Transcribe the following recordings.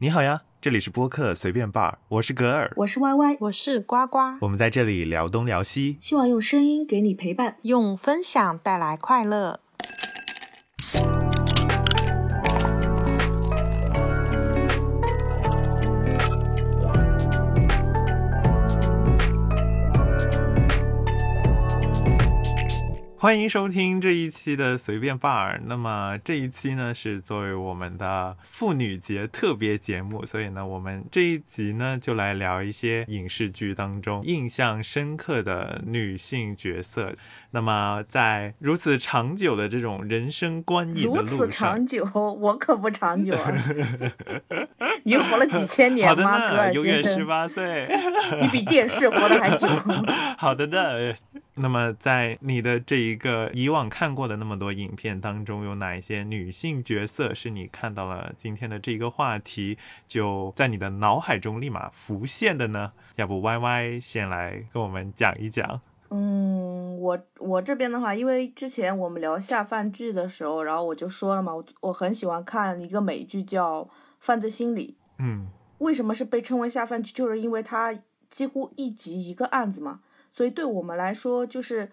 你好呀，这里是播客随便 bar，我是格尔，我是 Y Y，我是呱呱，我们在这里聊东聊西，希望用声音给你陪伴，用分享带来快乐。欢迎收听这一期的随便 bar。那么这一期呢是作为我们的妇女节特别节目，所以呢我们这一集呢就来聊一些影视剧当中印象深刻的女性角色。那么在如此长久的这种人生观影的路上，如此长久，我可不长久啊！你活了几千年吗？格尔永远十八岁，你比电视活得还久。好的的。那么在你的这一个以往看过的那么多影片当中，有哪一些女性角色是你看到了今天的这一个话题就在你的脑海中立马浮现的呢？要不 Y Y 先来跟我们讲一讲。嗯，我我这边的话，因为之前我们聊下饭剧的时候，然后我就说了嘛，我我很喜欢看一个美剧叫《犯罪心理》。嗯，为什么是被称为下饭剧？就是因为它几乎一集一个案子嘛。所以对我们来说，就是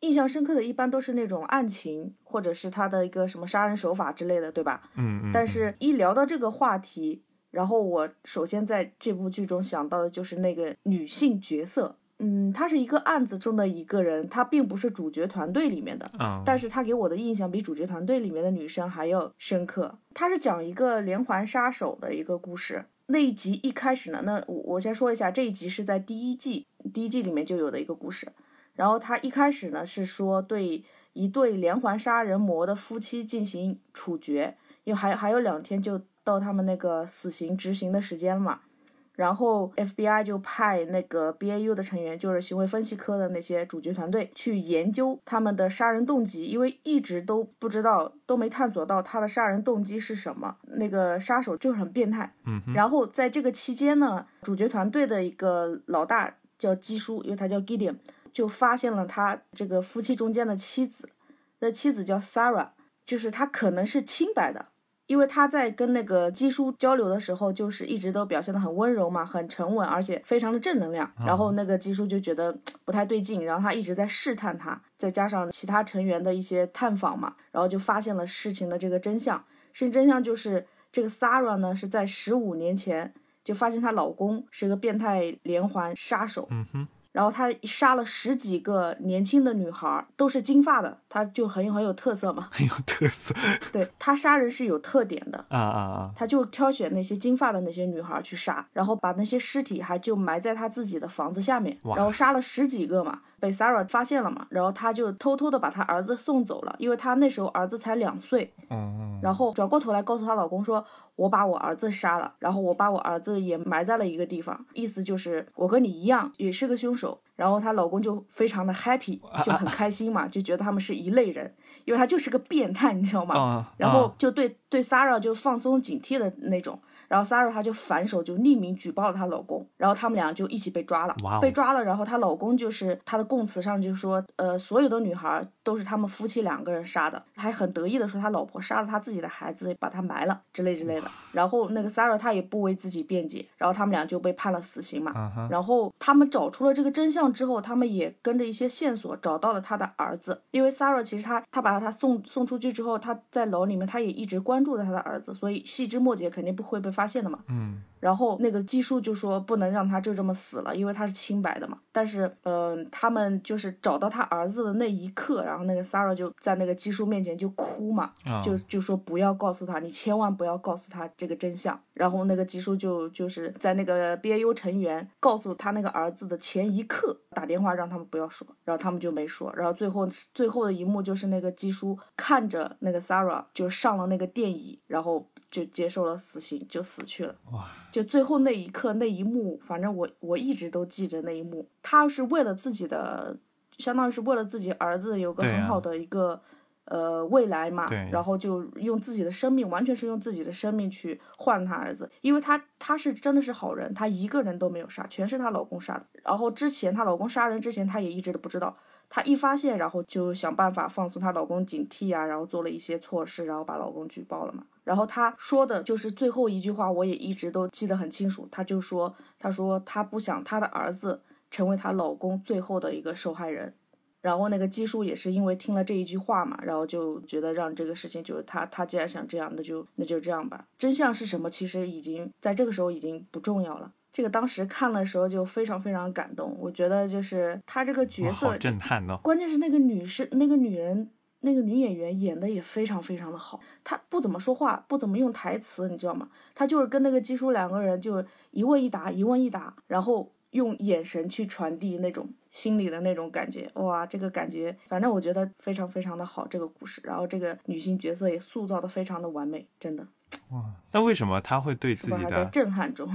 印象深刻的，一般都是那种案情，或者是他的一个什么杀人手法之类的，对吧？嗯嗯。但是，一聊到这个话题，然后我首先在这部剧中想到的就是那个女性角色。嗯，她是一个案子中的一个人，她并不是主角团队里面的。但是她给我的印象比主角团队里面的女生还要深刻。她是讲一个连环杀手的一个故事。那一集一开始呢，那我我先说一下，这一集是在第一季第一季里面就有的一个故事。然后他一开始呢是说对一对连环杀人魔的夫妻进行处决，因为还还有两天就到他们那个死刑执行的时间了嘛。然后 FBI 就派那个 BAU 的成员，就是行为分析科的那些主角团队去研究他们的杀人动机，因为一直都不知道，都没探索到他的杀人动机是什么。那个杀手就是很变态。嗯。然后在这个期间呢，主角团队的一个老大叫基叔，因为他叫 Gideon，就发现了他这个夫妻中间的妻子，那妻子叫 Sarah，就是他可能是清白的。因为他在跟那个基叔交流的时候，就是一直都表现的很温柔嘛，很沉稳，而且非常的正能量。然后那个基叔就觉得不太对劲，然后他一直在试探他，再加上其他成员的一些探访嘛，然后就发现了事情的这个真相。事情真相就是这个 Sarah 呢是在十五年前就发现她老公是个变态连环杀手。嗯哼。然后他杀了十几个年轻的女孩，都是金发的，他就很很有特色嘛，很有特色。对他杀人是有特点的啊啊啊！他就挑选那些金发的那些女孩去杀，然后把那些尸体还就埋在他自己的房子下面，然后杀了十几个嘛，被 Sarah 发现了嘛，然后他就偷偷的把他儿子送走了，因为他那时候儿子才两岁，嗯，然后转过头来告诉她老公说。我把我儿子杀了，然后我把我儿子也埋在了一个地方，意思就是我跟你一样也是个凶手。然后她老公就非常的 happy，就很 开心嘛，就觉得他们是一类人，因为他就是个变态，你知道吗？然后就对对 Sarah 就放松警惕的那种。然后 Sarah 她就反手就匿名举报了她老公，然后他们俩就一起被抓了，被抓了。然后她老公就是她的供词上就说，呃，所有的女孩都是他们夫妻两个人杀的，还很得意的说他老婆杀了他自己的孩子，把他埋了之类之类的。然后那个 Sarah 她也不为自己辩解，然后他们俩就被判了死刑嘛。然后他们找出了这个真相之后，他们也跟着一些线索找到了他的儿子，因为 Sarah 其实他他把他送送出去之后，他在牢里面他也一直关注着他的儿子，所以细枝末节肯定不会被。发现的嘛，嗯，然后那个基叔就说不能让他就这么死了，因为他是清白的嘛。但是，嗯，他们就是找到他儿子的那一刻，然后那个 Sarah 就在那个基叔面前就哭嘛，就就说不要告诉他，你千万不要告诉他这个真相。然后那个基叔就就是在那个 BAU 成员告诉他那个儿子的前一刻打电话让他们不要说，然后他们就没说。然后最后最后的一幕就是那个基叔看着那个 Sarah 就上了那个电椅，然后。就接受了死刑，就死去了。哇！就最后那一刻那一幕，反正我我一直都记着那一幕。他是为了自己的，相当于是为了自己儿子有个很好的一个呃未来嘛。然后就用自己的生命，完全是用自己的生命去换他儿子，因为他他是真的是好人，他一个人都没有杀，全是她老公杀的。然后之前她老公杀人之前，她也一直都不知道。她一发现，然后就想办法放松她老公警惕啊，然后做了一些措施，然后把老公举报了嘛。然后她说的就是最后一句话，我也一直都记得很清楚。她就说：“她说她不想她的儿子成为她老公最后的一个受害人。”然后那个基叔也是因为听了这一句话嘛，然后就觉得让这个事情就是他他既然想这样，那就那就这样吧。真相是什么？其实已经在这个时候已经不重要了。这个当时看的时候就非常非常感动，我觉得就是他这个角色好震撼哦。关键是那个女生，那个女人，那个女演员演的也非常非常的好。她不怎么说话，不怎么用台词，你知道吗？她就是跟那个基叔两个人就一问一答，一问一答，然后用眼神去传递那种心里的那种感觉。哇，这个感觉，反正我觉得非常非常的好，这个故事。然后这个女性角色也塑造的非常的完美，真的。哇，那为什么他会对自己的？震撼中？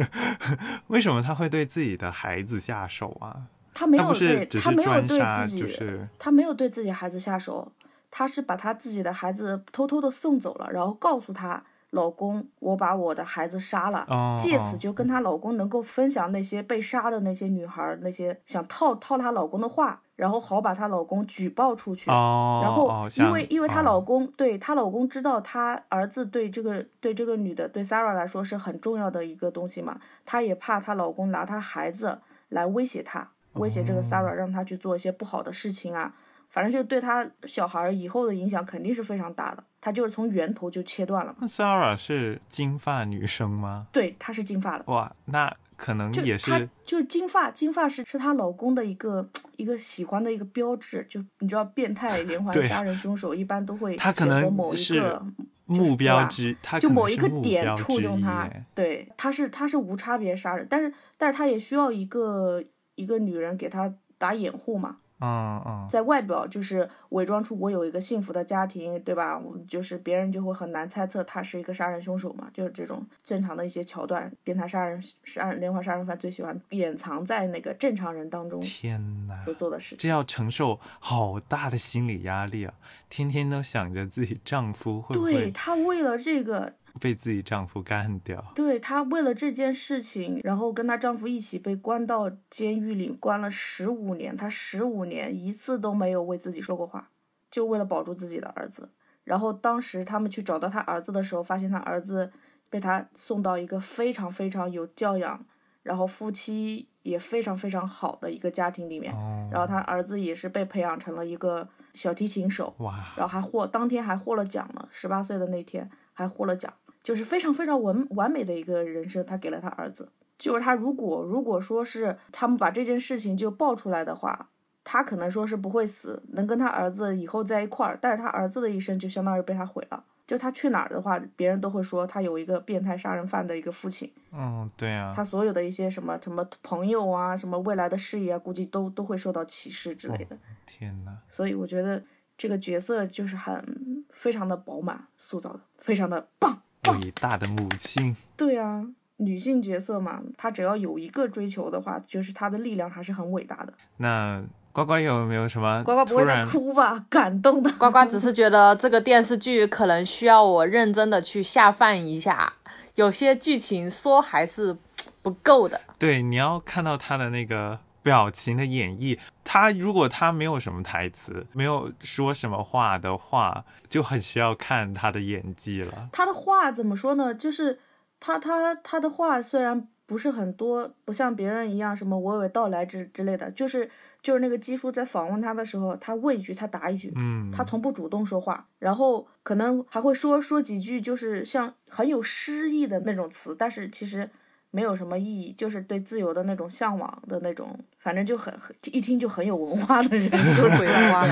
为什么他会对自己的孩子下手啊？他没有对，他没有对，自己，就是他没有对自己孩子下手，他是把他自己的孩子偷偷的送走了，然后告诉她老公，我把我的孩子杀了，借此就跟她老公能够分享那些被杀的那些女孩儿那些想套套她老公的话，然后好把她老公举报出去。哦，然后哦，因为像因为她哦。老公对她老公知道她儿子对这个对这个女的对 Sarah 来说是很重要的一个东西嘛，她也怕她老公拿她孩子来威胁她，威胁这个 Sarah 让她去做一些不好的事情啊，反正就对他小孩儿以后的影响肯定是非常大的，他就是从源头就切断了嘛。那 Sarah 是金发女生吗？对，她是金发的。哇，那可能也就她是就是金发，金发是是她老公的一个一个喜欢的一个标志。就你知道，变态 连环杀人凶手一般都会他可能某一个目标吧之，他就某一个点触动他，对，他是他是无差别杀人，但是但是他也需要一个一个女人给他打掩护嘛，嗯嗯，在外表就是伪装出我有一个幸福的家庭，对吧？我就是别人就会很难猜测他是一个杀人凶手嘛，就是这种正常的一些桥段，变态杀人杀人连环杀人犯最喜欢掩藏在那个正常人当中天哪，所做的事情。这要承受好大的心理压力啊！天天都想着自己丈夫会不对会她为了这个被自己丈夫干掉。对她为了这件事情，然后跟她丈夫一起被关到监狱里，关了十五年。她十五年一次都没有为自己说过话，就为了保住自己的儿子。然后当时他们去找到她儿子的时候，发现她儿子被她送到一个非常非常有教养，然后夫妻也非常非常好的一个家庭里面。哦，然后她儿子也是被培养成了一个小提琴手，哇，然后还获当天还获了奖了，十八岁的那天还获了奖，就是非常非常完完美的一个人生，他给了他儿子。就是他如果如果说是他们把这件事情就爆出来的话，他可能说是不会死，能跟他儿子以后在一块儿，但是他儿子的一生就相当于被他毁了。就他去哪儿的话，别人都会说他有一个变态杀人犯的一个父亲，嗯，对啊，他所有的一些什么什么朋友啊，什么未来的事业啊，估计都都会受到歧视之类的。天呐，所以我觉得这个角色就是很非常的饱满，塑造的非常的棒。伟大的母亲，对啊，女性角色嘛，她只要有一个追求的话，就是她的力量还是很伟大的。那呱呱有没有什么呱呱不会在哭吧？感动的。呱呱只是觉得这个电视剧可能需要我认真的去下饭一下，有些剧情说还是不够的。对，你要看到他的那个表情的演绎。他如果他没有什么台词，没有说什么话的话，就很需要看他的演技了。他的话怎么说呢？就是他他他的话虽然不是很多，不像别人一样什么娓娓道来之之类的，就是就是那个基叔在访问他的时候，他问一句他答一句，嗯，他从不主动说话，然后可能还会说说几句，就是像很有诗意的那种词，但是其实没有什么意义，就是对自由的那种向往的那种，反正就很很一听就很有文化的人 说出来话，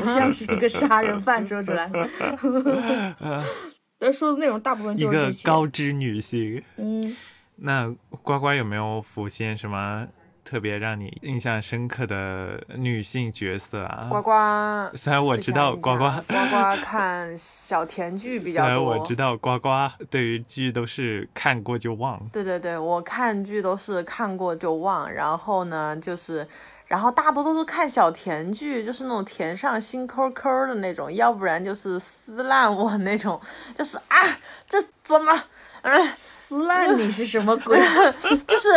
不像是一个杀人犯说出来。呃，说的内容大部分就是一个。高知女性。嗯，那呱呱有没有浮现什么特别让你印象深刻的女性角色啊？呱呱，虽然我知道呱呱，呱呱看小甜剧比较虽然。我知道呱呱对于剧都是看过就忘。对对对，我看剧都是看过就忘，然后呢，就是，然后大多都是看小甜剧，就是那种甜上心抠抠的那种，要不然就是撕烂我那种，就是啊，这怎么，嗯、撕烂你是什么鬼？就是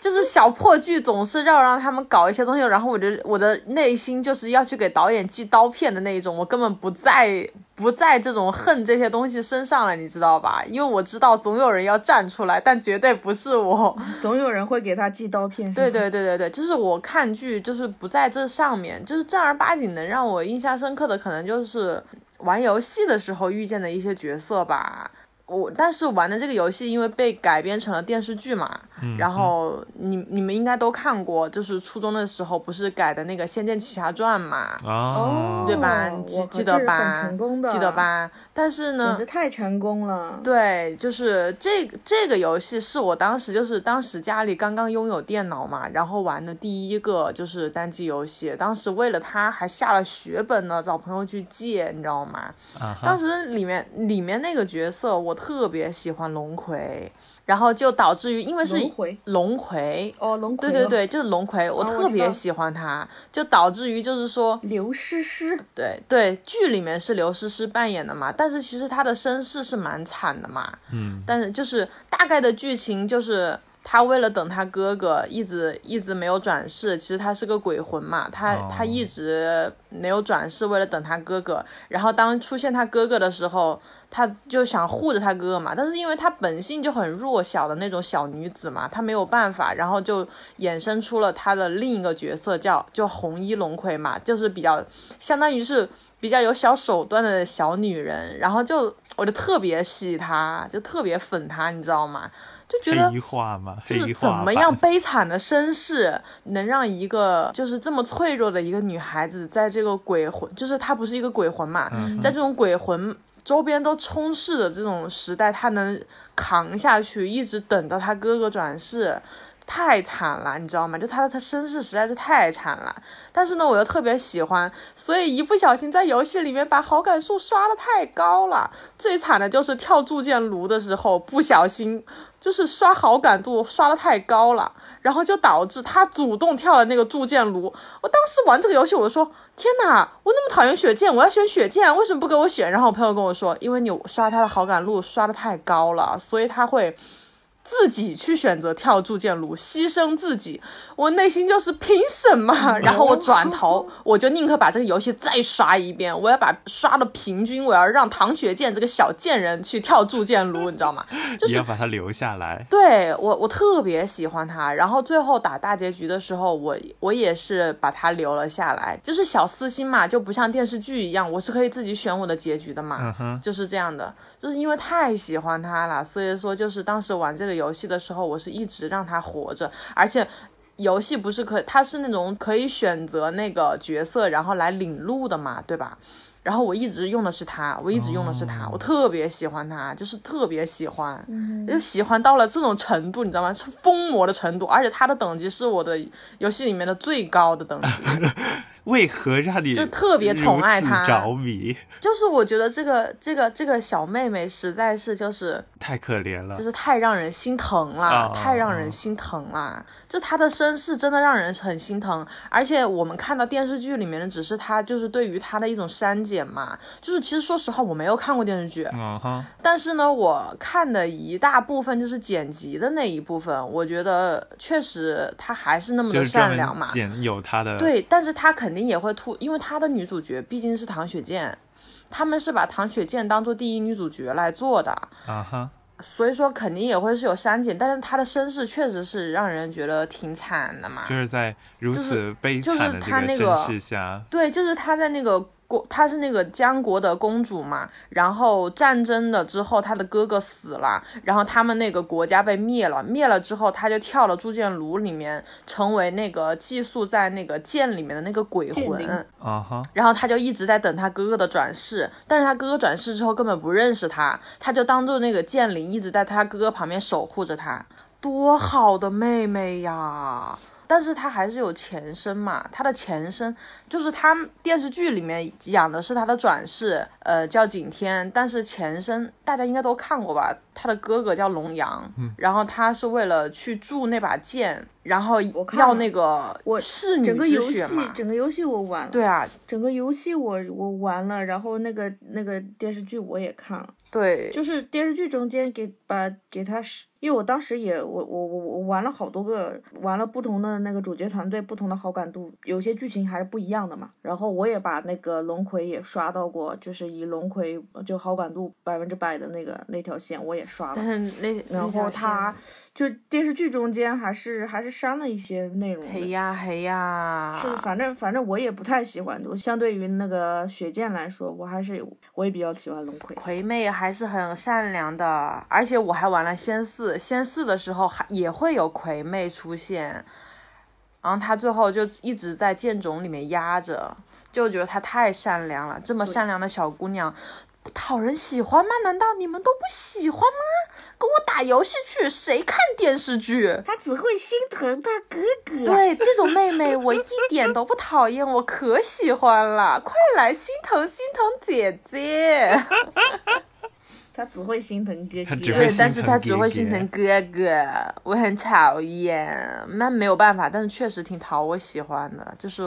就是小破剧总是要让他们搞一些东西，然后我的我的内心就是要去给导演寄刀片的那一种，我根本不在不在这种恨这些东西身上了，你知道吧？因为我知道总有人要站出来，但绝对不是我。总有人会给他寄刀片。对对对对对，就是我看剧就是不在这上面，就是正儿八经能让我印象深刻的，可能就是玩游戏的时候遇见的一些角色吧。我但是玩的这个游戏，因为被改编成了电视剧嘛，然后你你们应该都看过，就是初中的时候不是改的那个《仙剑奇侠传》嘛，哦，对吧？记记得吧？记得吧？但是呢，简直太成功了。对，就是这个这个游戏是我当时就是当时家里刚刚拥有电脑嘛，然后玩的第一个就是单机游戏，当时为了它还下了血本呢，找朋友去借，你知道吗？当时里面里面那个角色我。特别喜欢龙葵，然后就导致于因为是龙葵。哦，龙葵对对对，就是龙葵，我特别喜欢他，就导致于就是说刘诗诗，对对，剧里面是刘诗诗扮演的嘛，但是其实她的身世是蛮惨的嘛，嗯，但是就是大概的剧情就是。他为了等他哥哥，一直一直没有转世。其实他是个鬼魂嘛，他他一直没有转世，为了等他哥哥。然后当出现他哥哥的时候，他就想护着他哥哥嘛。但是因为他本性就很弱小的那种小女子嘛，他没有办法。然后就衍生出了他的另一个角色，叫就红衣龙葵嘛，就是比较相当于是比较有小手段的小女人。然后就我就特别喜她，就特别粉她，你知道吗？就觉得就是怎么样悲惨的身世，能让一个就是这么脆弱的一个女孩子，在这个鬼魂，就是她不是一个鬼魂嘛，在这种鬼魂周边都充斥的这种时代，她能扛下去，一直等到她哥哥转世。太惨了，你知道吗？就他的他身世实在是太惨了，但是呢，我又特别喜欢，所以一不小心在游戏里面把好感数刷的太高了。最惨的就是跳铸剑炉的时候，不小心就是刷好感度刷的太高了，然后就导致他主动跳了那个铸剑炉。我当时玩这个游戏，我就说：天哪，我那么讨厌血剑，我要选血剑，为什么不给我选？然后我朋友跟我说：因为你刷他的好感度刷的太高了，所以他会。自己去选择跳铸剑炉，牺牲自己，我内心就是凭什么？然后我转头，我就宁可把这个游戏再刷一遍，我要把刷的平均，我要让唐雪见这个小贱人去跳铸剑炉，你知道吗？就是要把他留下来。对我，我特别喜欢他。然后最后打大结局的时候，我我也是把他留了下来。就是小私心嘛，就不像电视剧一样，我是可以自己选我的结局的嘛。嗯就是这样的，就是因为太喜欢他了，所以说就是当时玩这个。游戏的时候，我是一直让他活着，而且游戏不是可，他是那种可以选择那个角色，然后来领路的嘛，对吧？然后我一直用的是他，我一直用的是他，我特别喜欢他，就是特别喜欢，就喜欢到了这种程度，你知道吗？是疯魔的程度，而且他的等级是我的游戏里面的最高的等级。为何让你就特别宠爱他着迷？就是我觉得这个这个这个小妹妹实在是就是太可怜了，就是太让人心疼了，太让人心疼了。就她的身世真的让人很心疼，而且我们看到电视剧里面的只是她就是对于她的一种删减嘛。就是其实说实话我没有看过电视剧，嗯但是呢我看的一大部分就是剪辑的那一部分，我觉得确实她还是那么的善良嘛，剪有她的对，但是她肯定。也会吐，因为她的女主角毕竟是唐雪见，他们是把唐雪见当做第一女主角来做的啊哈，所以说肯定也会是有删减，但是她的身世确实是让人觉得挺惨的嘛，就是在如此悲惨的这个身世下，对，就是她在那个。国，她是那个江国的公主嘛，然后战争了之后，她的哥哥死了，然后他们那个国家被灭了，灭了之后，她就跳了铸剑炉里面，成为那个寄宿在那个剑里面的那个鬼魂啊哈，然后她就一直在等她哥哥的转世，但是她哥哥转世之后根本不认识她，她就当做那个剑灵一直在她哥哥旁边守护着她，多好的妹妹呀！但是他还是有前身嘛，他的前身就是他电视剧里面演的是他的转世，呃，叫景天，但是前身大家应该都看过吧？他的哥哥叫龙阳，嗯。然后他是为了去铸那把剑，然后我看要那个我侍女整个游戏之血嘛。整个游戏我玩了，对啊，整个游戏我我玩了，然后那个那个电视剧我也看了，对，就是电视剧中间给把给他是，因为我当时也我我我我玩了好多个，玩了不同的那个主角团队，不同的好感度，有些剧情还是不一样的嘛。然后我也把那个龙葵也刷到过，就是以龙葵就好感度百分之百的那个那条线我也刷但了。是那然后他就电视剧中间还是还是删了一些内容的。嘿呀嘿呀，是，反正反正我也不太喜欢，我相对于那个雪见来说，我还是我也比较喜欢龙葵。葵妹还是很善良的，而且我还玩了仙四，仙四的时候还也会有葵妹出现，然后她最后就一直在剑冢里面压着，就觉得她太善良了，这么善良的小姑娘。不讨人喜欢吗？难道你们都不喜欢吗？跟我打游戏去，谁看电视剧？他只会心疼他哥哥。对，这种妹妹我一点都不讨厌，我可喜欢了。快来心疼心疼姐姐。他只会心疼哥哥。对，但是他只会心疼哥哥，我很讨厌。那没有办法，但是确实挺讨我喜欢的，就是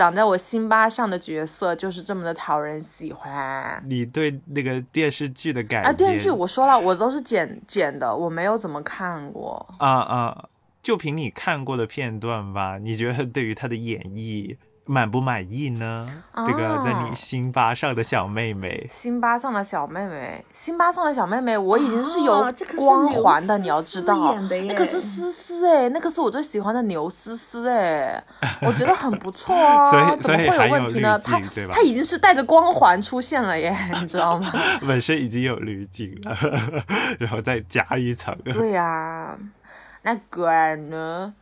长在我心巴上的角色就是这么的讨人喜欢。你对那个电视剧的感啊，电视剧我说了，我都是剪剪的，我没有怎么看过。啊啊，就凭你看过的片段吧，你觉得对于他的演绎满不满意呢？这个在你啊心巴上的小妹妹，辛巴上的小妹妹，辛巴上的小妹妹，我已经是有光环的，刘你要知道那个是思思哎，那个是我最喜欢的牛思思哎，我觉得很不错啊，所以怎么会所以还有问题呢？她她已经是带着光环出现了耶，你知道吗？本身已经有滤镜了，然后再加一层。对呀、那歌儿呢？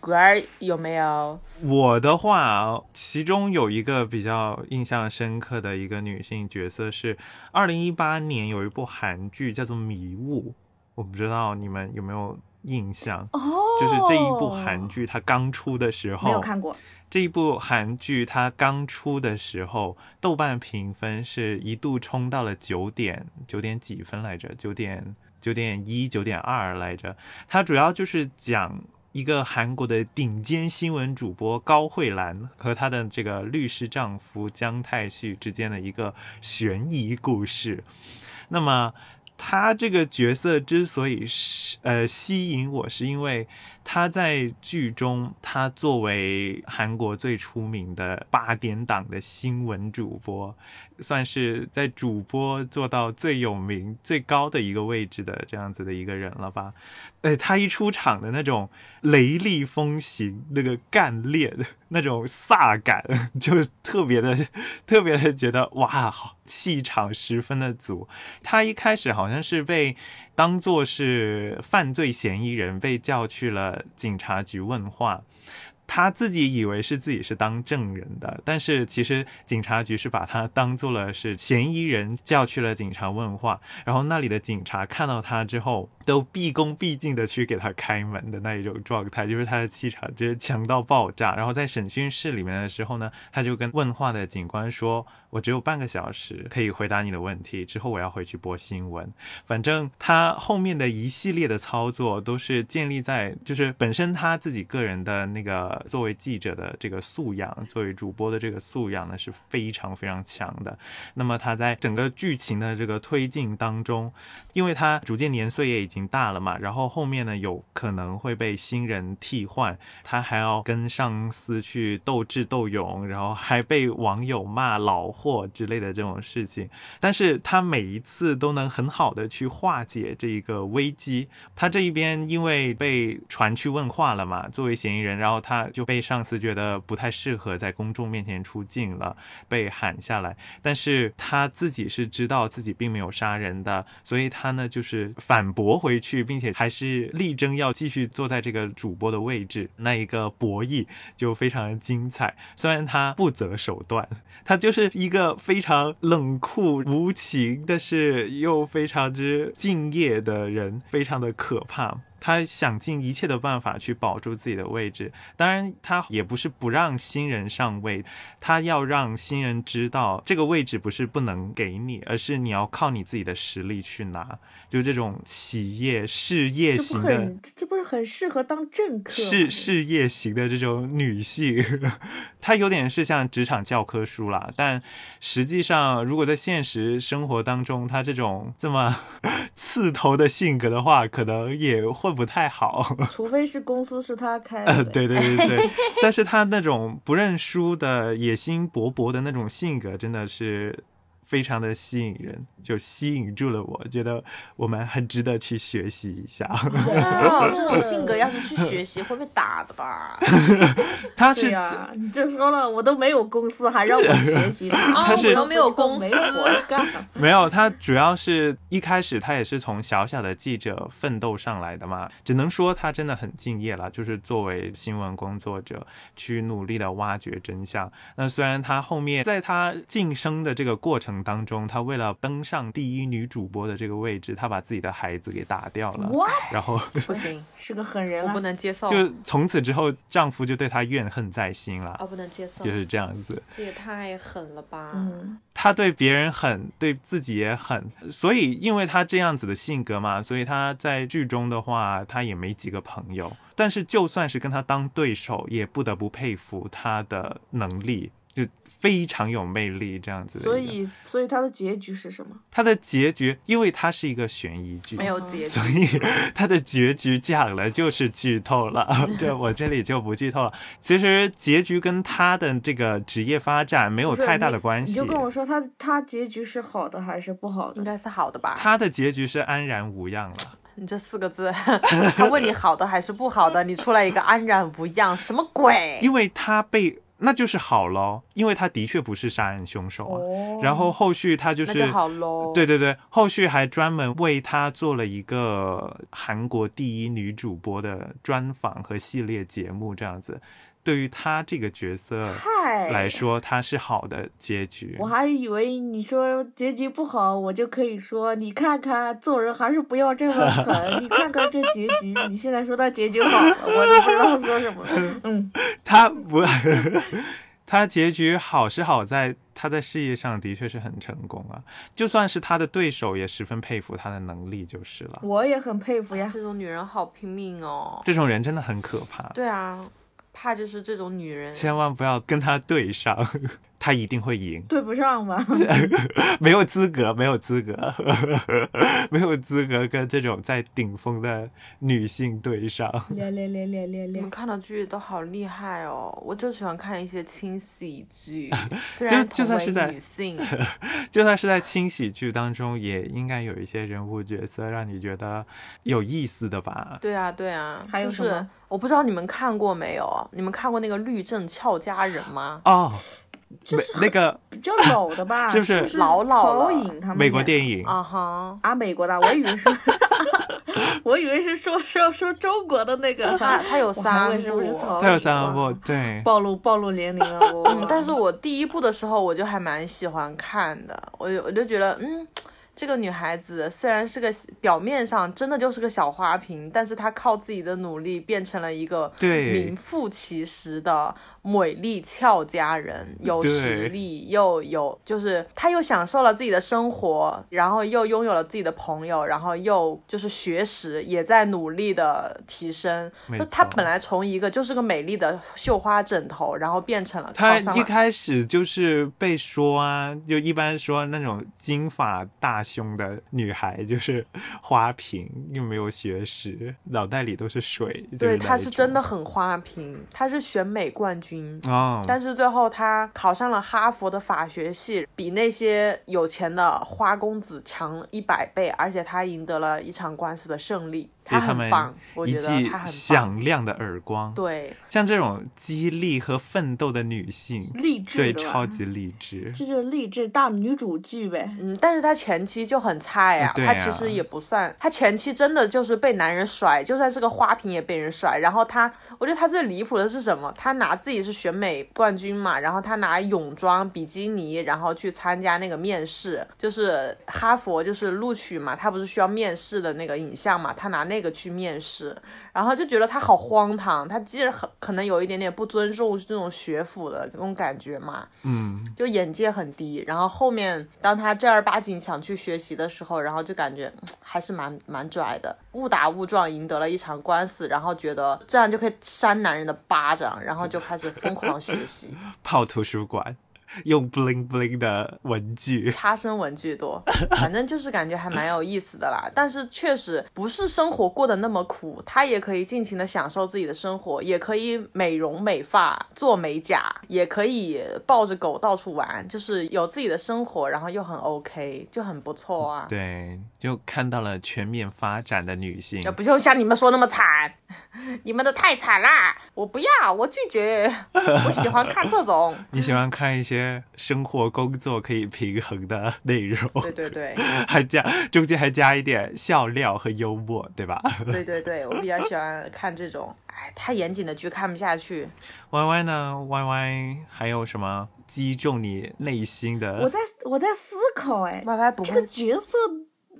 歌儿有没有？我的话，其中有一个比较印象深刻的一个女性角色是，二零一八年有一部韩剧叫做《迷雾》，我不知道你们有没有印象？哦，就是这一部韩剧它刚出的时候，没有看过。这一部韩剧它刚出的时候，豆瓣评分是一度冲到了九点九点几分来着，九点九点一、九点二来着。它主要就是讲一个韩国的顶尖新闻主播高慧兰和她的这个律师丈夫姜泰旭之间的一个悬疑故事。那么。她这个角色之所以是呃吸引我，是因为他在剧中，他作为韩国最出名的八点档的新闻主播，算是在主播做到最有名、最高的一个位置的这样子的一个人了吧？呃，她一出场的那种雷厉风行、那个干练、那种飒感，就特别的、特别的觉得哇，气场十分的足。他一开始好像是被当做是犯罪嫌疑人，被叫去了警察局问话。他自己以为是自己是当证人的，但是其实警察局是把他当做了是嫌疑人，叫去了警察问话。然后那里的警察看到他之后，都毕恭毕敬的去给他开门的那一种状态，就是他的气场就是强到爆炸。然后在审讯室里面的时候呢，他就跟问话的警官说：“我只有半个小时可以回答你的问题，之后我要回去播新闻。”反正他后面的一系列的操作都是建立在，就是本身他自己个人的那个作为记者的这个素养，作为主播的这个素养呢是非常非常强的。那么他在整个剧情的这个推进当中，因为他逐渐年岁也已经大了嘛，然后后面呢有可能会被新人替换，他还要跟上司去斗智斗勇，然后还被网友骂老货之类的这种事情。但是他每一次都能很好的去化解这一个危机。他这一边因为被传去问话了嘛，作为嫌疑人，然后他就被上司觉得不太适合在公众面前出镜了，被喊下来。但是他自己是知道自己并没有杀人的，所以他呢就是反驳回去，并且还是力争要继续坐在这个主播的位置。那一个博弈就非常的精彩。虽然他不择手段，他就是一一个非常冷酷无情，但是又非常之敬业的人，非常的可怕。他想尽一切的办法去保住自己的位置。当然，他也不是不让新人上位，他要让新人知道这个位置不是不能给你，而是你要靠你自己的实力去拿。就这种企业事业型的，这不是很适合当政客？事事业型的这种女性，她有点是像职场教科书啦。但实际上，如果在现实生活当中，她这种这么 刺头的性格的话，可能也会不太好。除非是公司是他开的。对对对对，但是他那种不认输的、野心勃勃的那种性格，真的是。非常的吸引人，就吸引住了我，觉得我们很值得去学习一下。哇，这种性格要是去学习会被打的吧？他是呀，你就说了，我都没有公司，还让我学习？他是没有公司，没活干。没有，他主要是一开始他也是从小小的记者奋斗上来的嘛，只能说他真的很敬业了，就是作为新闻工作者去努力的挖掘真相。那虽然他后面在他晋升的这个过程。当中，她为了登上第一女主播的这个位置，她把自己的孩子给打掉了。然后不行，是个狠人，我不能接受。就从此之后，丈夫就对她怨恨在心了。我不能接受，就是这样子。这也太狠了吧！嗯，她对别人狠，对自己也狠。所以，因为她这样子的性格嘛，所以她在剧中的话，她也没几个朋友。但是，就算是跟她当对手，也不得不佩服她的能力。就非常有魅力这样子，所以所以它的结局是什么？它的结局，因为它是一个悬疑剧，没有结局，所以 它的结局讲了就是剧透了。对我这里就不剧透了。其实结局跟他的这个职业发展没有太大的关系。你就跟我说，他他结局是好的还是不好的？应该是好的吧。他的结局是安然无恙了。你这四个字，他问你好的还是不好的，你出来一个安然无恙，什么鬼？因为他被。那就是好喽，因为他的确不是杀人凶手啊。然后后续他就是，好喽。对对对，后续还专门为他做了一个韩国第一女主播的专访和系列节目，这样子。对于他这个角色来说，他是好的结局。我还以为你说结局不好，我就可以说你看看做人还是不要这么狠。你看看这结局，你现在说他结局好了，我都不知道说什么。嗯，他不，他结局好是好在他在事业上的确是很成功啊。就算是他的对手，也十分佩服他的能力就是了。我也很佩服呀，这种女人好拼命哦。这种人真的很可怕。对啊。怕就是这种女人，千万不要跟她对上。他一定会赢，对不上吧？没有资格，没有资格，没有资格跟这种在顶峰的女性对上。练练练练练练，你们看的剧都好厉害哦！我就喜欢看一些轻喜剧，虽然就算是在女性，就算是在轻喜剧当中，也应该有一些人物角色让你觉得有意思的吧？对啊，对啊，还有什么？我不知道你们看过没有？你们看过那个《律政俏佳人》吗？哦。就是那个 比较老的吧，是不是老老了？影他们美国电影啊哈啊，美国的，我以为是，我以为是说说说中国的那个，他他有三部，他有三部，对，暴露暴露年龄了。嗯，但是我第一部的时候我就还蛮喜欢看的，我我就觉得嗯。这个女孩子虽然是个表面上真的就是个小花瓶，但是她靠自己的努力变成了一个名副其实的。美丽俏佳人，有实力又有，就是她又享受了自己的生活，然后又拥有了自己的朋友，然后又就是学识也在努力的提升。就她本来从一个就是个美丽的绣花枕头，然后变成了她一开始就是被说啊，就一般说那种金发大胸的女孩就是花瓶，又没有学识，脑袋里都是水。对，她是真的很花瓶，她是选美冠军。哦，但是最后他考上了哈佛的法学系，比那些有钱的花公子强一百倍，而且他赢得了一场官司的胜利。他很棒，我觉得他很响亮的耳光。对，像这种激励和奋斗的女性，励志对，超级励志，这就是励志大女主剧呗。嗯，但是她前期就很菜呀，她其实也不算，她前期真的就是被男人甩，就算是个花瓶也被人甩。然后她，我觉得她最离谱的是什么？她拿自己是选美冠军嘛，然后她拿泳装比基尼，然后去参加那个面试，就是哈佛就是录取嘛，她不是需要面试的那个影像嘛，她拿那。那个去面试，然后就觉得他好荒唐，他其实很可能有一点点不尊重这种学府的那种感觉嘛，嗯，就眼界很低。然后后面当他正儿八经想去学习的时候，然后就感觉嗯还是蛮蛮拽的，误打误撞赢得了一场官司，然后觉得这样就可以扇男人的巴掌，然后就开始疯狂学习，泡图书馆，用 bling bling 的文具。擦身文具多，反正就是感觉还蛮有意思的啦。但是确实不是生活过得那么苦，他也可以尽情的享受自己的生活，也可以美容美发、做美甲，也可以抱着狗到处玩，就是有自己的生活，然后又很 OK，就很不错啊。对，就看到了全面发展的女性也。不用像你们说那么惨，你们的太惨啦！我不要，我拒绝，我喜欢看这种。你喜欢看一些生活工作可以平衡的内容，对对对 还加中间还加一点笑料和幽默，对吧对对对，我比较喜欢看这种，哎，太严谨的剧看不下去。？Y Y 呢？Y Y 还有什么击中你内心的？我在我在思考，哎，Y Y 不这个，角色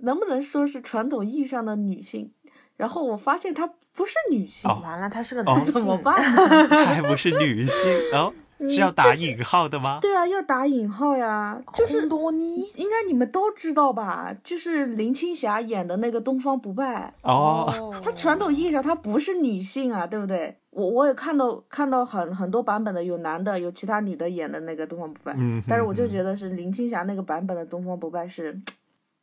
能不能说是传统意义上的女性？然后我发现她不是女性，哦完了，他是个哦男性，怎么办呢？她还不是女性哦，是要打引号的吗？对啊，要打引号呀，就是红多尼应该你们都知道吧？就是林青霞演的那个《东方不败》，哦，她传统意义上她不是女性啊，对不对？我我也看到看到很很多版本的，有男的，有其他女的演的那个《东方不败》，嗯但是我就嗯觉得是林青霞那个版本的《东方不败》是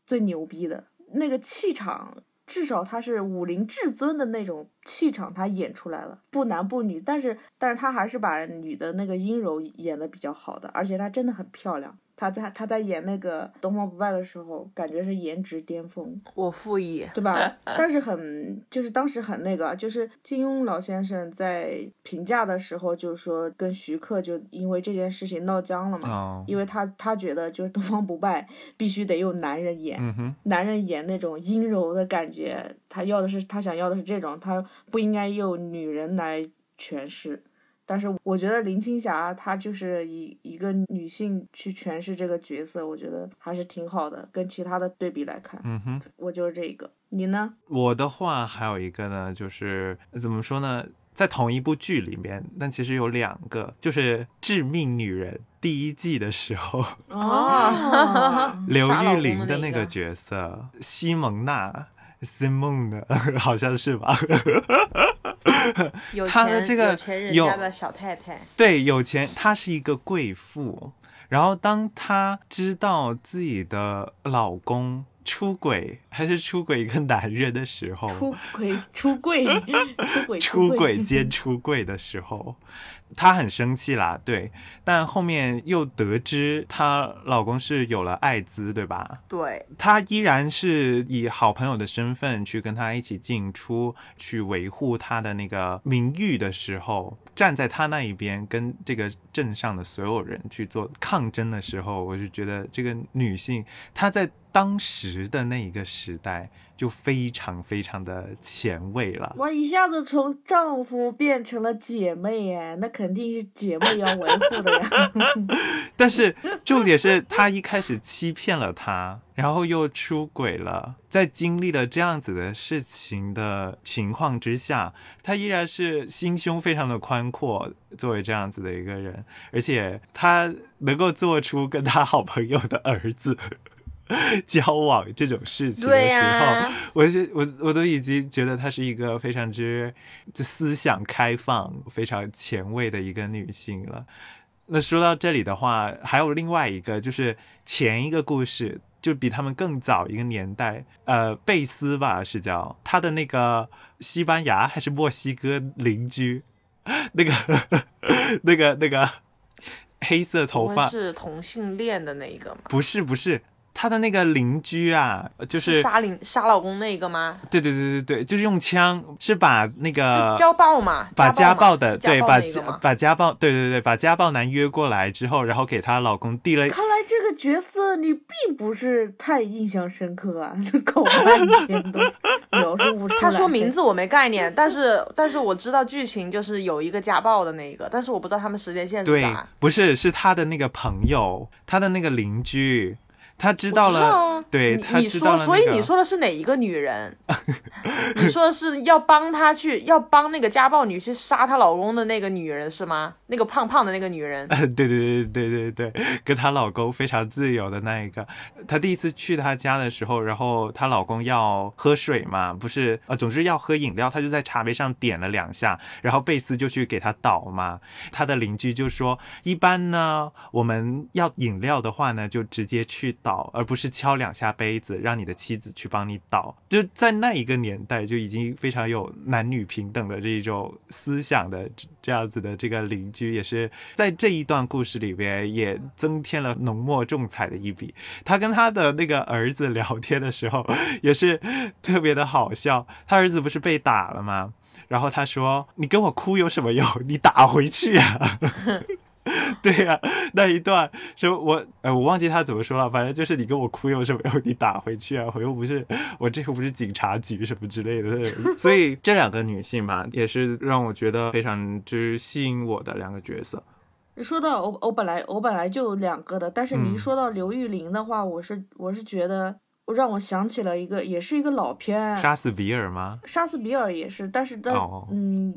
最牛逼的，那个气场。至少她是武林至尊的那种气场，她演出来了，不男不女，但是但是她还是把女的那个阴柔演的比较好的，而且她真的很漂亮。她在他在演那个《东方不败》的时候，感觉是颜值巅峰，我附议，对吧？但是很就是当时很那个，就是金庸老先生在评价的时候就是说，跟徐克就因为这件事情闹僵了嘛，哦，因为他他觉得就是《东方不败》必须得用男人演，男人演那种阴柔的感觉，他要的是他想要的是这种，他不应该用女人来诠释。但是我觉得林青霞她就是以一个女性去诠释这个角色，我觉得还是挺好的。跟其他的对比来看，嗯哼。我就是这个。你呢？我的话还有一个呢，就是怎么说呢，在同一部剧里面，但其实有两个，就是《致命女人》第一季的时候，哦 刘玉玲的那个的那个角色西蒙娜。Simone 的好像是吧？有他的这个有钱人有家的小太太，对，有钱，她是一个贵妇。然后当她知道自己的老公出轨，还是出轨一个男人的时候，出轨，出柜，出轨，出轨轨兼出柜的时候，她很生气啦，对，但后面又得知她老公是有了艾滋，对吧？对，她依然是以好朋友的身份去跟他一起进出，去维护他的那个名誉的时候，站在他那一边，跟这个镇上的所有人去做抗争的时候，我就觉得这个女性她在当时的那一个时代就非常非常的前卫了。哇，一下子从丈夫变成了姐妹哎，那肯定是姐妹要维护的呀。但是重点是他一开始欺骗了他，然后又出轨了，在经历了这样子的事情的情况之下，他依然是心胸非常的宽阔，作为这样子的一个人，而且他能够做出跟他好朋友的儿子。交往这种事情的时候，呀我是我我都已经觉得她是一个非常之就思想开放、非常前卫的一个女性了。那说到这里的话，还有另外一个，就是前一个故事，就比他们更早一个年代，呃，贝斯吧是叫他的那个西班牙还是墨西哥邻居，那个那个那个黑色头发，是同性恋的那一个吗？不是不是。他的那个邻居啊，就是杀邻杀老公那个吗？对对对对对，就是用枪，是把那个家暴嘛，把家家暴的对把暴那个吗把家暴对对对把家暴男约过来之后，然后给她老公递了看来这个角色你并不是太印象深刻啊，搞半天都描述不出来。他说名字我没概念，但是但是我知道剧情就是有一个家暴的那个，但是我不知道他们时间线是对啥。，不是是他的那个朋友，他的那个邻居，他知道了，啊对你你他知道说，所以了那个你说的是哪一个女人？你说的是要帮她去，要帮那个家暴女去杀她老公的那个女人是吗？那个胖胖的那个女人。对对对对对对对，跟她老公非常自由的那一个。她第一次去她家的时候，然后她老公要喝水嘛，不是呃，总之要喝饮料，她就在茶杯上点了两下，然后贝斯就去给她倒嘛。她的邻居就说，一般呢，我们要饮料的话呢，就直接去倒，而不是敲两下杯子，让你的妻子去帮你倒。就在那一个年代，就已经非常有男女平等的这种思想的这这样子的这个邻居，也是在这一段故事里边也增添了浓墨重彩的一笔。他跟他的那个儿子聊天的时候，也是特别的好笑。他儿子不是被打了吗？然后他说：“你跟我哭有什么用？你打回去啊！” 对呀、那一段什么我哎我忘记他怎么说了，反正就是你跟我哭有什么用？你打回去啊！我又不是我这又不是警察局什么之类的。所以这两个女性吧，也是让我觉得非常之吸引我的两个角色。说到我，我本来我本来就有两个的，但是你嗯一说到刘玉玲的话，我是我是觉得让我想起了一个，也是一个老片，杀死比尔吗？杀死比尔也是，但是但、哦嗯，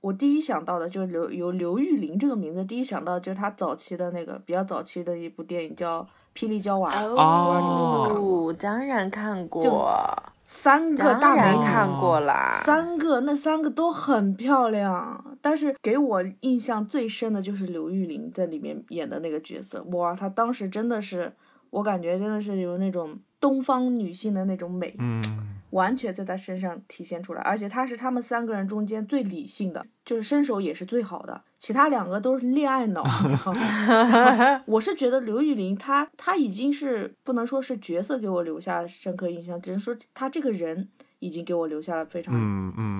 我第一想到的就是刘有刘玉玲这个名字，第一想到就是她早期的那个比较早期的一部电影叫《霹雳娇娃》，哦，当然看过，三个当大美女，然看过啦。三个那三个都很漂亮，但是给我印象最深的就是刘玉玲在里面演的那个角色，哇，她当时真的是，我感觉真的是有那种东方女性的那种美，嗯，完全在她身上体现出来，而且她是他们三个人中间最理性的，就是身手也是最好的，其他两个都是恋爱脑。我是觉得刘玉玲她她已经是不能说是角色给我留下深刻印象，只能说她这个人已经给我留下了非常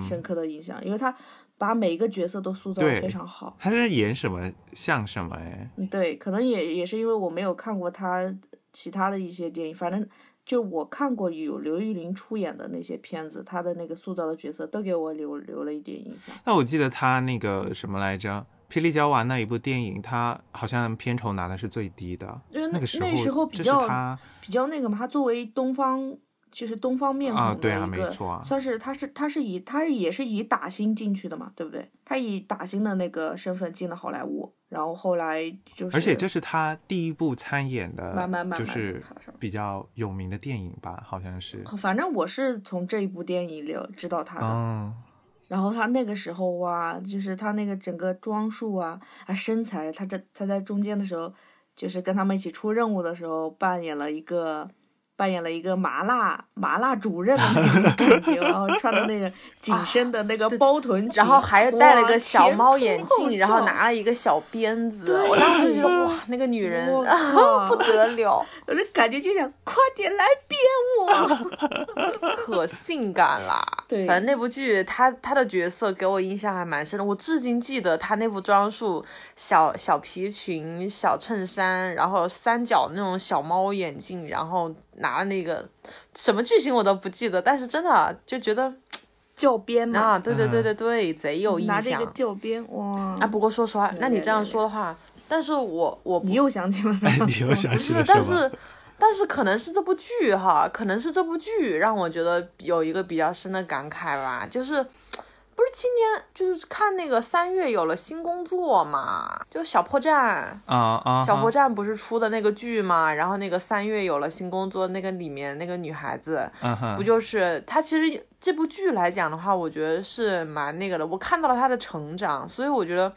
深刻的印象，因为她把每一个角色都塑造的非常好。他是演什么像什么哎。嗯，对，可能也也是因为我没有看过她其他的一些电影，反正就我看过有刘玉玲出演的那些片子，她的那个塑造的角色都给我留留了一点印象。那我记得她那个什么来着，《霹雳娇娃》那一部电影，她好像片酬拿的是最低的。因为那个时候，那时候比较他比较那个嘛，她作为东方就是东方面孔啊，的对啊，没错啊。算是他是他是以他也是以打星进去的嘛，对不对？他以打星的那个身份进了好莱坞，然后后来就是，而且这是他第一部参演的，慢慢慢慢就是比较有名的电影吧，好像是。反正我是从这一部电影里知道他的。嗯，然后他那个时候哇，就是他那个整个装束啊，啊身材，他这他在中间的时候，就是跟他们一起出任务的时候，扮演了一个扮演了一个麻辣麻辣主任的那种 感觉，然后穿的那个 紧身的那个包臀裙，然后还戴了哇个小猫眼镜，然后拿了一个小鞭子。我当时就觉得哇，那个女人 不得了，我就感觉就想快点来鞭我。可性感啦。对反正那部剧，她她的角色给我印象还蛮深的。我至今记得她那副装束，小小皮裙、小衬衫，然后三角那种小猫眼镜，然后拿那个什么剧情我都不记得，但是真的就觉得教鞭嘛，啊，对对对对对，贼有印拿这个象。教鞭，哇！啊，不过说实话，那你这样对对说的话，但是我我你又想起了哎，你又想起 不是了，什么？但是但是可能是这部剧哈，可能是这部剧让我觉得有一个比较深的感慨吧，就是不是今年就是看那个三月有了新工作嘛，就小破站。啊啊，小破站不是出的那个剧嘛，然后那个三月有了新工作，那个里面那个女孩子，不就是她？其实这部剧来讲的话，我觉得是蛮那个的。我看到了她的成长，所以我觉得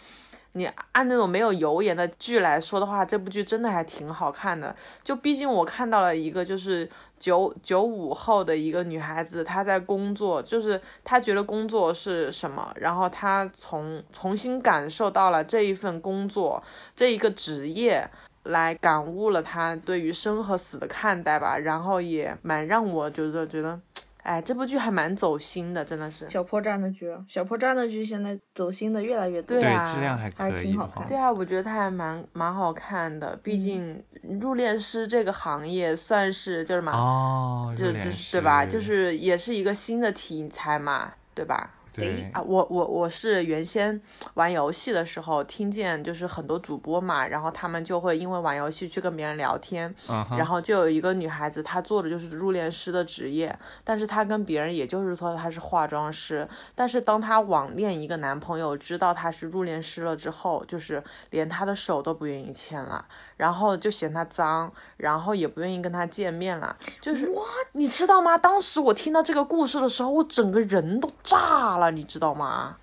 你按那种没有油盐的剧来说的话，这部剧真的还挺好看的。就毕竟我看到了一个就是九九五后的一个女孩子，她在工作，就是她觉得工作是什么，然后她从重新感受到了这一份工作这一个职业。来感悟了她对于生和死的看待吧，然后也蛮让我觉得觉得，哎，这部剧还蛮走心的，真的是。小破站的剧，小破站的剧现在走心的越来越多。对对啊质量还可以还挺好看对啊，我觉得它还蛮蛮好看的，毕竟入殓师这个行业算是就是嘛，哦，就就是对吧？就是也是一个新的题材嘛，对吧？对啊，我我我是原先玩游戏的时候，听见就是很多主播嘛，然后他们就会因为玩游戏去跟别人聊天，然后就有一个女孩子，她做的就是入殓师的职业，但是她跟别人也就是说她是化妆师，但是当她网恋一个男朋友知道她是入殓师了之后，就是连她的手都不愿意牵了，然后就嫌她脏，然后也不愿意跟她见面了，就是哇，你知道吗？当时我听到这个故事的时候，我整个人都炸了，你知道吗？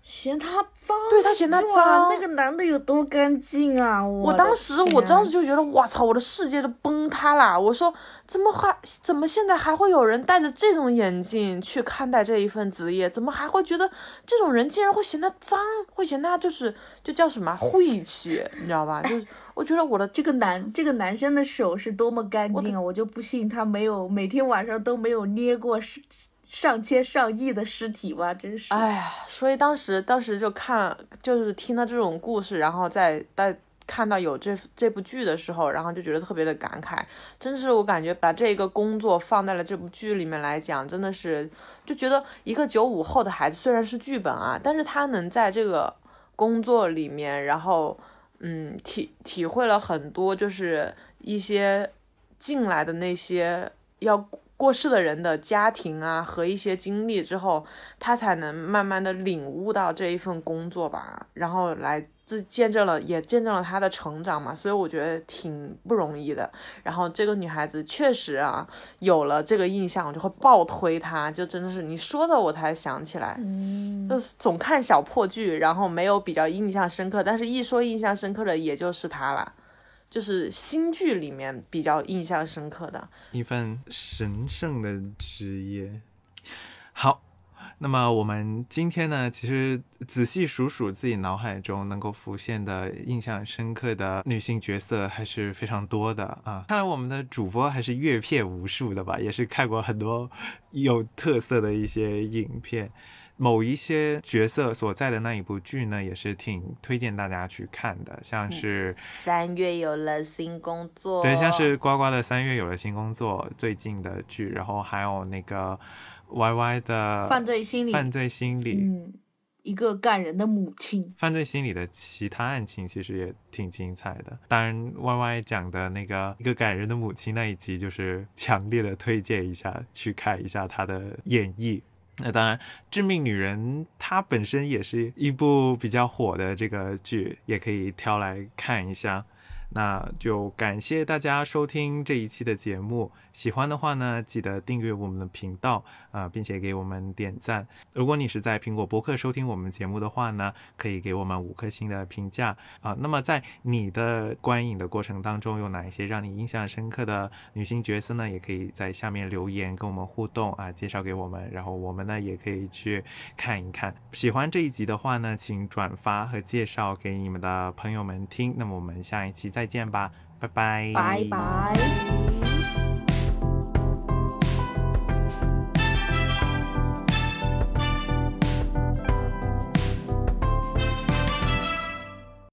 嫌他脏，对他嫌他脏那个男的有多干净啊！我我当时，我当时就觉得，我操，我的世界都崩塌了。我说，怎么还怎么现在还会有人戴着这种眼镜去看待这一份职业？怎么还会觉得这种人竟然会嫌他脏，会嫌他就是就叫什么晦气，你知道吧？就是 我觉得我的这个男这个男生的手是多么干净啊！我就不信他没有每天晚上都没有捏过上千上亿的尸体吧，真是。哎呀，所以当时当时就看，就是听到这种故事，然后再再看到有这这部剧的时候，然后就觉得特别的感慨。真是我感觉把这个工作放在了这部剧里面来讲，真的是就觉得一个九五后的孩子虽然是剧本啊，但是他能在这个工作里面，然后嗯体体会了很多，就是一些进来的那些要过世的人的家庭啊和一些经历之后，他才能慢慢的领悟到这一份工作吧，然后来自见证了，也见证了他的成长嘛，所以我觉得挺不容易的。然后这个女孩子确实啊，有了这个印象，我就会爆推她，就真的是你说的我才想起来，嗯，就是总看小破剧，然后没有比较印象深刻，但是一说印象深刻的也就是她了。就是新剧里面比较印象深刻的，一份神圣的职业。好，那么我们今天呢，其实仔细数数自己脑海中能够浮现的印象深刻的女性角色还是非常多的啊。看来我们的主播还是阅片无数的吧，也是看过很多有特色的一些影片。某一些角色所在的那一部剧呢，也是挺推荐大家去看的，像是、三月有了新工作，对，像是呱呱的三月有了新工作最近的剧，然后还有那个 Y Y 的犯罪心理，犯罪心理，嗯，一个感人的母亲，犯罪心理的其他案情其实也挺精彩的。当然，Y Y 讲的那个一个感人的母亲那一集，就是强烈的推荐一下去看一下他的演绎。那当然，《致命女人》它本身也是一部比较火的这个剧，也可以挑来看一下。那就感谢大家收听这一期的节目，喜欢的话呢，记得订阅我们的频道啊、并且给我们点赞。如果你是在苹果播客收听我们节目的话呢，可以给我们五颗星的评价啊。那么在你的观影的过程当中，有哪一些让你印象深刻的女性角色呢？也可以在下面留言跟我们互动啊，介绍给我们，然后我们呢也可以去看一看。喜欢这一集的话呢，请转发和介绍给你们的朋友们听。那么我们下一期再见吧，拜拜，拜拜。